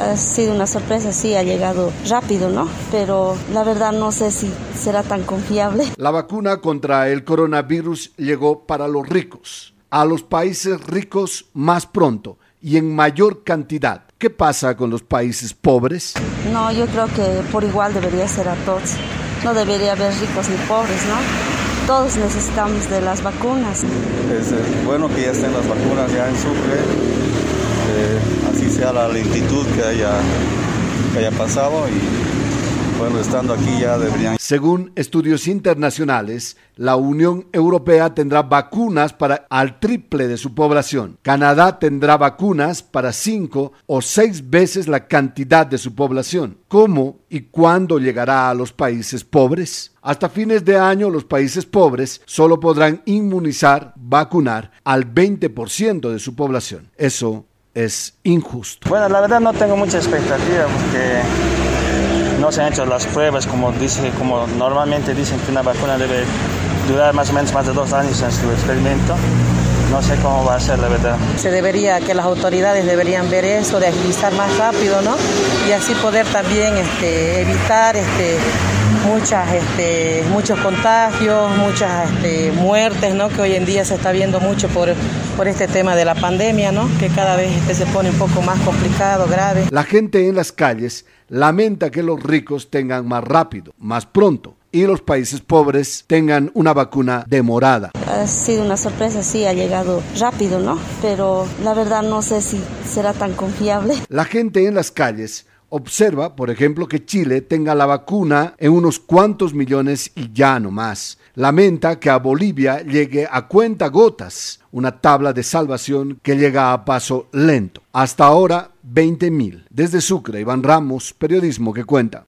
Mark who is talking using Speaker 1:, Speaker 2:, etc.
Speaker 1: Ha sido una sorpresa, sí, ha llegado rápido, ¿no? Pero la verdad no sé si será tan confiable.
Speaker 2: La vacuna contra el coronavirus llegó para los ricos, a los países ricos más pronto y en mayor cantidad. ¿Qué pasa con los países pobres?
Speaker 1: No, yo creo que por igual debería ser a todos. No debería haber ricos ni pobres, ¿no? Todos necesitamos de las vacunas.
Speaker 3: Es bueno que ya estén las vacunas ya en Sucre, eh, así sea la lentitud que haya, que haya pasado y bueno, estando aquí ya deberían...
Speaker 2: Según estudios internacionales, la Unión Europea tendrá vacunas para al triple de su población. Canadá tendrá vacunas para cinco o seis veces la cantidad de su población. ¿Cómo y cuándo llegará a los países pobres? Hasta fines de año los países pobres solo podrán inmunizar, vacunar al 20% de su población. Eso es injusto.
Speaker 4: Bueno, la verdad no tengo mucha expectativa porque no se han hecho las pruebas como, dice, como normalmente dicen que una vacuna debe durar más o menos más de dos años en su experimento. No sé cómo va a ser, la verdad.
Speaker 5: Se debería, que las autoridades deberían ver eso, de agilizar más rápido, ¿no? Y así poder también este, evitar este, muchas, este, muchos contagios, muchas este, muertes, ¿no? Que hoy en día se está viendo mucho por, por este tema de la pandemia, ¿no? Que cada vez este, se pone un poco más complicado, grave.
Speaker 2: La gente en las calles lamenta que los ricos tengan más rápido, más pronto y los países pobres tengan una vacuna demorada.
Speaker 1: Ha sido una sorpresa, sí, ha llegado rápido, ¿no? Pero la verdad no sé si será tan confiable.
Speaker 2: La gente en las calles observa, por ejemplo, que Chile tenga la vacuna en unos cuantos millones y ya no más. Lamenta que a Bolivia llegue a cuenta gotas, una tabla de salvación que llega a paso lento. Hasta ahora, 20.000. Desde Sucre, Iván Ramos, periodismo que cuenta.